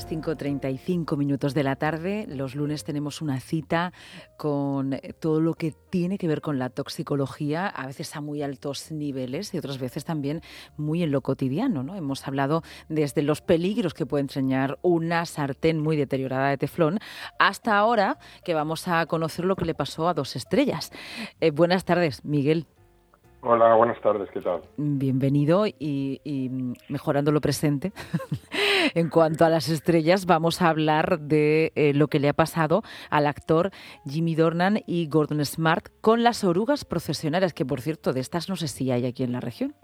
las 5.35 minutos de la tarde. Los lunes tenemos una cita con todo lo que tiene que ver con la toxicología, a veces a muy altos niveles y otras veces también muy en lo cotidiano. ¿no? Hemos hablado desde los peligros que puede enseñar una sartén muy deteriorada de teflón hasta ahora que vamos a conocer lo que le pasó a dos estrellas. Eh, buenas tardes, Miguel. Hola, buenas tardes, ¿qué tal? Bienvenido y, mejorando lo presente. en cuanto a las estrellas, vamos a hablar de eh, lo que le ha pasado al actor Jimmy Dornan y Gordon Smart con las orugas procesionarias, que por cierto, de estas no sé si hay aquí en la región.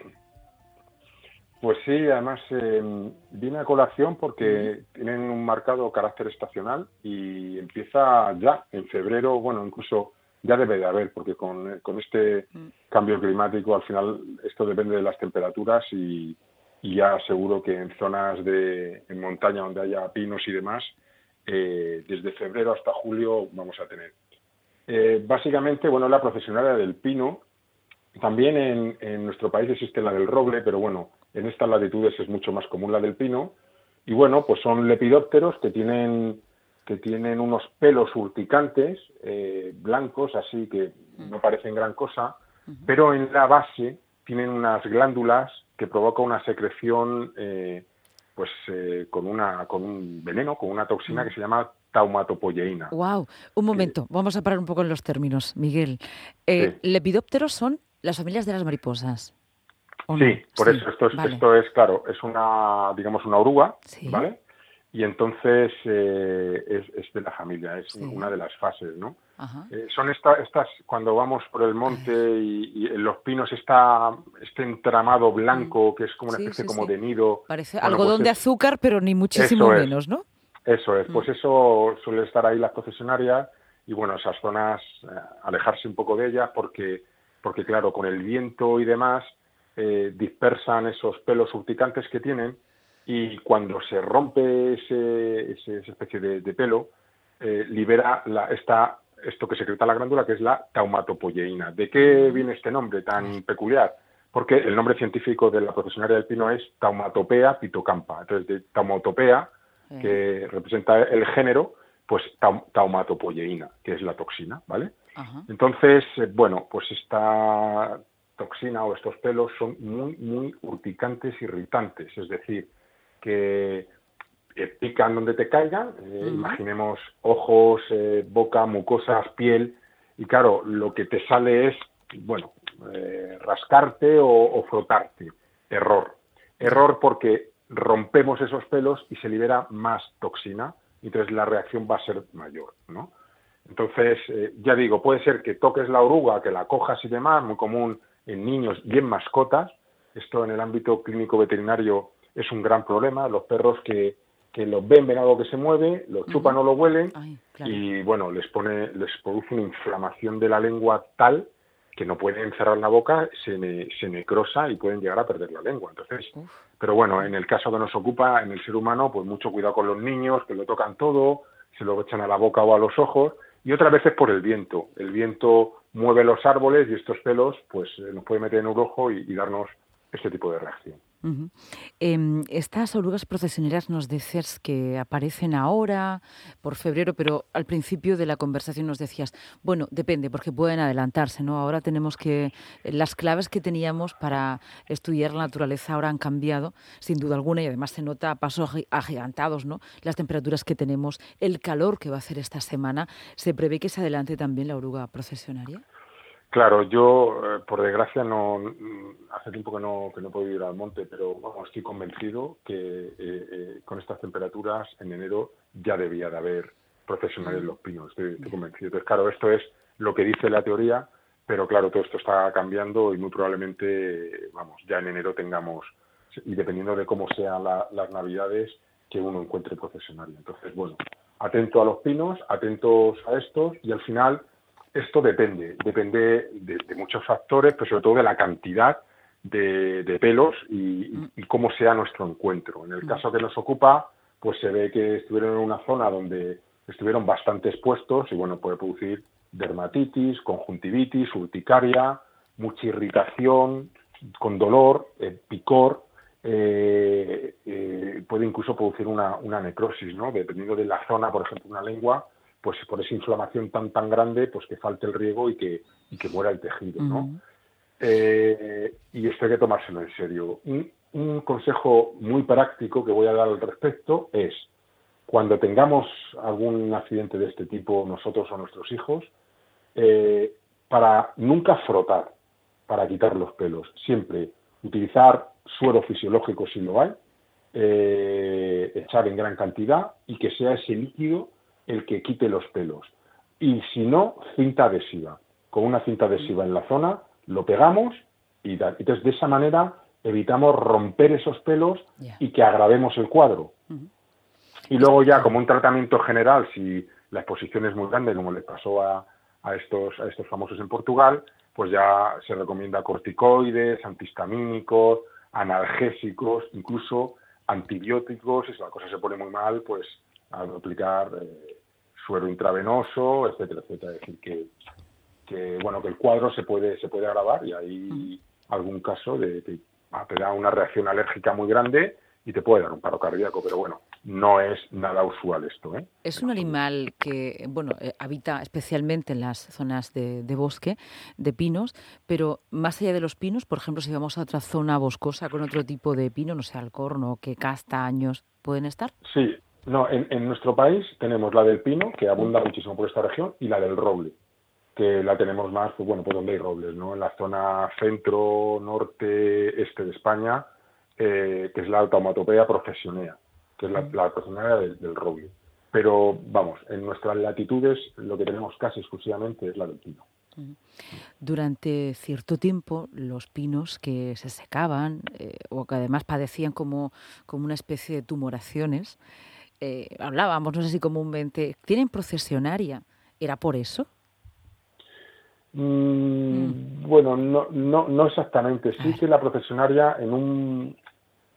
Pues sí, además eh, viene a colación porque tienen un marcado carácter estacional y empieza ya, en febrero, bueno, incluso ya debe de haber, porque con, con este mm. cambio climático al final esto depende de las temperaturas y, ya seguro que en zonas de en montaña donde haya pinos y demás, eh, desde febrero hasta julio vamos a tener. Eh, básicamente, bueno, la profesional del pino, también en, en nuestro país existe la del roble, pero bueno, en estas latitudes es mucho más común la del pino. Y bueno, pues son lepidópteros que tienen que tienen unos pelos urticantes, eh, blancos, así que no parecen gran cosa, pero en la base tienen unas glándulas que provoca una secreción eh, pues eh, con una con un veneno, con una toxina que se llama taumatopoyeína. Wow, un momento, vamos a parar un poco en los términos, Miguel. Lepidópteros son las familias de las mariposas. Sí, por eso esto es, esto es claro, es una digamos una oruga, ¿vale? Y entonces eh, es, de la familia, es una de las fases, ¿no? Eh, son estas, cuando vamos por el monte y, en los pinos está este entramado blanco que es como una especie como de nido. Parece algodón pues de azúcar, pero ni muchísimo menos, ¿no? Eso es, pues mm. eso suele estar ahí las procesionarias y bueno, esas zonas, eh, alejarse un poco de ellas porque, porque claro, con el viento y demás dispersan esos pelos urticantes que tienen y cuando se rompe ese, esa especie de, pelo, eh, libera la, esta, esto que secreta la glándula, que es la taumatopoyeína. ¿De qué viene este nombre tan peculiar? Porque el nombre científico de la profesionaria del pino es Taumatopea pitocampa. Entonces, de taumatopea, que representa el género, pues taumatopoyeína, que es la toxina, ¿vale? Entonces, eh, bueno, pues esta toxina o estos pelos son muy, muy urticantes, irritantes, es decir, que pican donde te caigan, eh, imaginemos ojos, eh, boca, mucosas, piel, y claro, lo que te sale es, bueno, eh, rascarte o, frotarte. Error. Error porque rompemos esos pelos y se libera más toxina, y entonces la reacción va a ser mayor, ¿no? Entonces, ya digo, puede ser que toques la oruga, que la cojas y demás, muy común en niños y en mascotas. Esto en el ámbito clínico veterinario es un gran problema. Los perros que, que los ven, ven algo que se mueve, lo chupan o lo huelen y bueno, les pone, les produce una inflamación de la lengua tal que no pueden cerrar la boca, se, se necrosa y pueden llegar a perder la lengua. Entonces, pero bueno, en el caso que nos ocupa, en el ser humano, pues mucho cuidado con los niños, que lo tocan todo, se lo echan a la boca o a los ojos, y otras veces por el viento. El viento mueve los árboles y estos pelos, pues eh, nos puede meter en un ojo y darnos este tipo de reacción. Em, estas orugas procesioneras nos dices que aparecen ahora, por febrero, pero al principio de la conversación nos decías, bueno, depende, porque pueden adelantarse, ¿no? Ahora tenemos que, las claves que teníamos para estudiar la naturaleza ahora han cambiado, sin duda alguna, y además se nota a pasos agigantados, ¿no? Las temperaturas que tenemos, el calor que va a hacer esta semana, ¿se prevé que se adelante también la oruga procesionaria? Claro, yo eh, por desgracia no hace tiempo que no que no puedo ir al monte, pero vamos, estoy convencido que eh, eh, con estas temperaturas en enero ya debía de haber profesionales en los pinos. Estoy, convencido. Entonces, claro, esto es lo que dice la teoría, pero claro, todo esto está cambiando y muy probablemente, vamos, ya en enero tengamos y dependiendo de cómo sean las navidades que uno encuentre profesional. Entonces, bueno, atento a los pinos, atentos a estos y al final esto depende, depende de, muchos factores, pero sobre todo de la cantidad de, pelos y, cómo sea nuestro encuentro. En el mm. caso que nos ocupa, pues se ve que estuvieron en una zona donde estuvieron bastante expuestos y bueno, puede producir dermatitis, conjuntivitis, urticaria, mucha irritación, con dolor, eh, picor, eh, eh, puede incluso producir una, una, necrosis, ¿no? Dependiendo de la zona, por ejemplo, una lengua, pues por esa inflamación tan tan grande, pues que falte el riego y que, y que muera el tejido, ¿no? Eh, y esto hay que tomárselo en serio. Un, un, consejo muy práctico que voy a dar al respecto es, cuando tengamos algún accidente de este tipo, nosotros o nuestros hijos, eh, para nunca frotar, para quitar los pelos, siempre utilizar suero fisiológico si lo hay, eh, echar en gran cantidad y que sea ese líquido el que quite los pelos. Y si no, cinta adhesiva. Con una cinta adhesiva en la zona, lo pegamos y entonces de esa manera evitamos romper esos pelos y que agravemos el cuadro. Y luego ya como un tratamiento general, si la exposición es muy grande, como le pasó a, a, estos, a estos famosos en Portugal, pues ya se recomienda corticoides, antihistamínicos, analgésicos, incluso antibióticos, y si la cosa se pone muy mal, pues a aplicar eh, suero intravenoso, etcétera, etcétera. Es decir, que, que, bueno, que el cuadro se puede, se puede agravar y hay algún caso de que te da una reacción alérgica muy grande y te puede dar un paro cardíaco, pero bueno, no es nada usual esto. ¿eh? Es un animal que, bueno, eh, habita especialmente en las zonas de, bosque, de pinos, pero más allá de los pinos, por ejemplo, si vamos a otra zona boscosa con otro tipo de pino, no sé, alcorno, que castaños, ¿pueden estar? Sí, no, en, nuestro país tenemos la del pino, que abunda muchísimo por esta región, y la del roble que la tenemos más, pues bueno, pues donde hay robles, ¿no? En la zona centro, norte, este de España, eh, que es la automatopea profesionea, que es la, la del, roble. Pero vamos, en nuestras latitudes lo que tenemos casi exclusivamente es la del pino. Durante cierto tiempo, los pinos que se secaban eh, o que además padecían como, como una especie de tumoraciones, eh, hablábamos, no sé si comúnmente, ¿tienen procesionaria? ¿Era por eso? Mm, bueno, no, no, no exactamente. Sí que la procesionaria en un,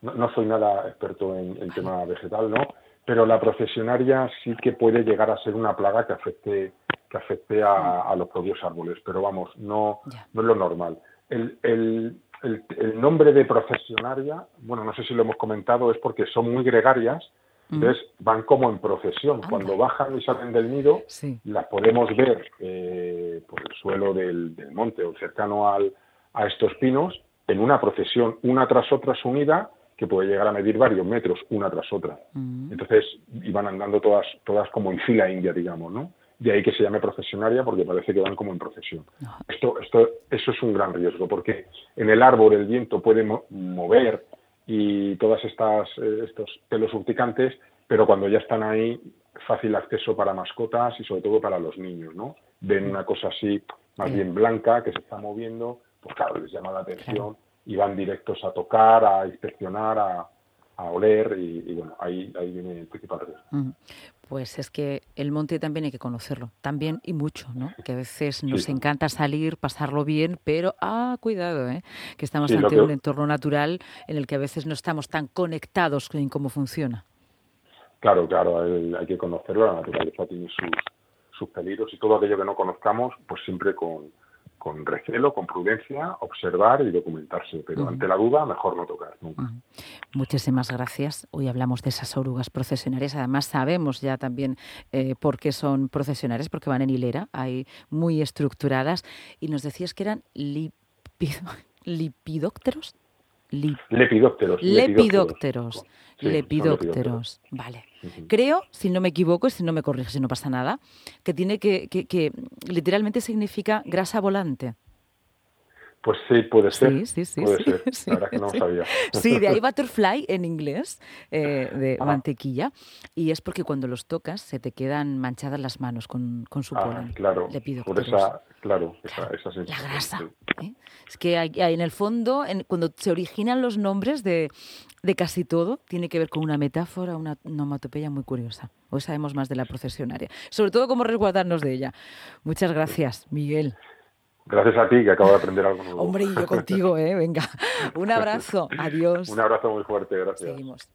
no, soy nada experto en, el tema vegetal, ¿no? Pero la procesionaria sí que puede llegar a ser una plaga que afecte, que afecte a, los propios árboles, pero vamos, no, no es lo normal. El, el, el, nombre de procesionaria, bueno, no sé si lo hemos comentado, es porque son muy gregarias, mm. Entonces van como en procesión. Cuando bajan y salen del nido, las podemos ver eh, por el suelo del, del monte o cercano al, a estos pinos en una procesión, una tras otra unida, que puede llegar a medir varios metros una tras otra. Mm. Entonces iban andando todas, todas como en fila india, digamos, ¿no? De ahí que se llame procesionaria porque parece que van como en procesión. Esto, esto, eso es un gran riesgo porque en el árbol el viento puede mover y todas estas eh, estos pelos urticantes, pero cuando ya están ahí fácil acceso para mascotas y sobre todo para los niños, ¿no? Ven una cosa así más bien blanca que se está moviendo, pues claro, les llama la atención y van directos a tocar, a inspeccionar, a, oler y, bueno, ahí, ahí viene el principal riesgo. Pues es que el monte también hay que conocerlo, también y mucho, ¿no? Que a veces nos encanta salir, pasarlo bien, pero ah, cuidado, ¿eh? que estamos ante un entorno natural en el que a veces no estamos tan conectados en cómo funciona. Claro, claro, hay, que conocerlo, la naturaleza tiene sus, sus peligros y todo aquello que no conozcamos, pues siempre con, con recelo, con prudencia, observar y documentarse, pero ante la duda mejor no tocar nunca. Muchísimas gracias. Hoy hablamos de esas orugas procesionarias. Además sabemos ya también eh, por qué son procesionarias, porque van en hilera, hay muy estructuradas. Y nos decías que eran lipidópteros. Lepidópteros. Lepidópteros. lepidópteros. Vale. Creo, si no me equivoco, si no me corriges, si no pasa nada, que tiene que, que, que literalmente significa grasa volante. Pues sí, puede ser. Sí, sí, sí. Puede ser. La verdad que no sabía. Sí, de ahí butterfly en inglés, eh, de ah. mantequilla. Y es porque cuando los tocas se te quedan manchadas las manos con, con su ah, polen. Claro, por esa, claro, esa, esa La grasa. ¿eh? Es que hay, en el fondo, en, cuando se originan los nombres de, de casi todo, tiene que ver con una metáfora, una onomatopeya muy curiosa. Hoy sabemos más de la procesionaria. Sobre todo cómo resguardarnos de ella. Muchas gracias, Miguel. Gracias a ti, que acabo de aprender algo nuevo. Hombre, y yo contigo, ¿eh? Venga. Un abrazo. Adiós. Un abrazo muy fuerte, gracias. Seguimos.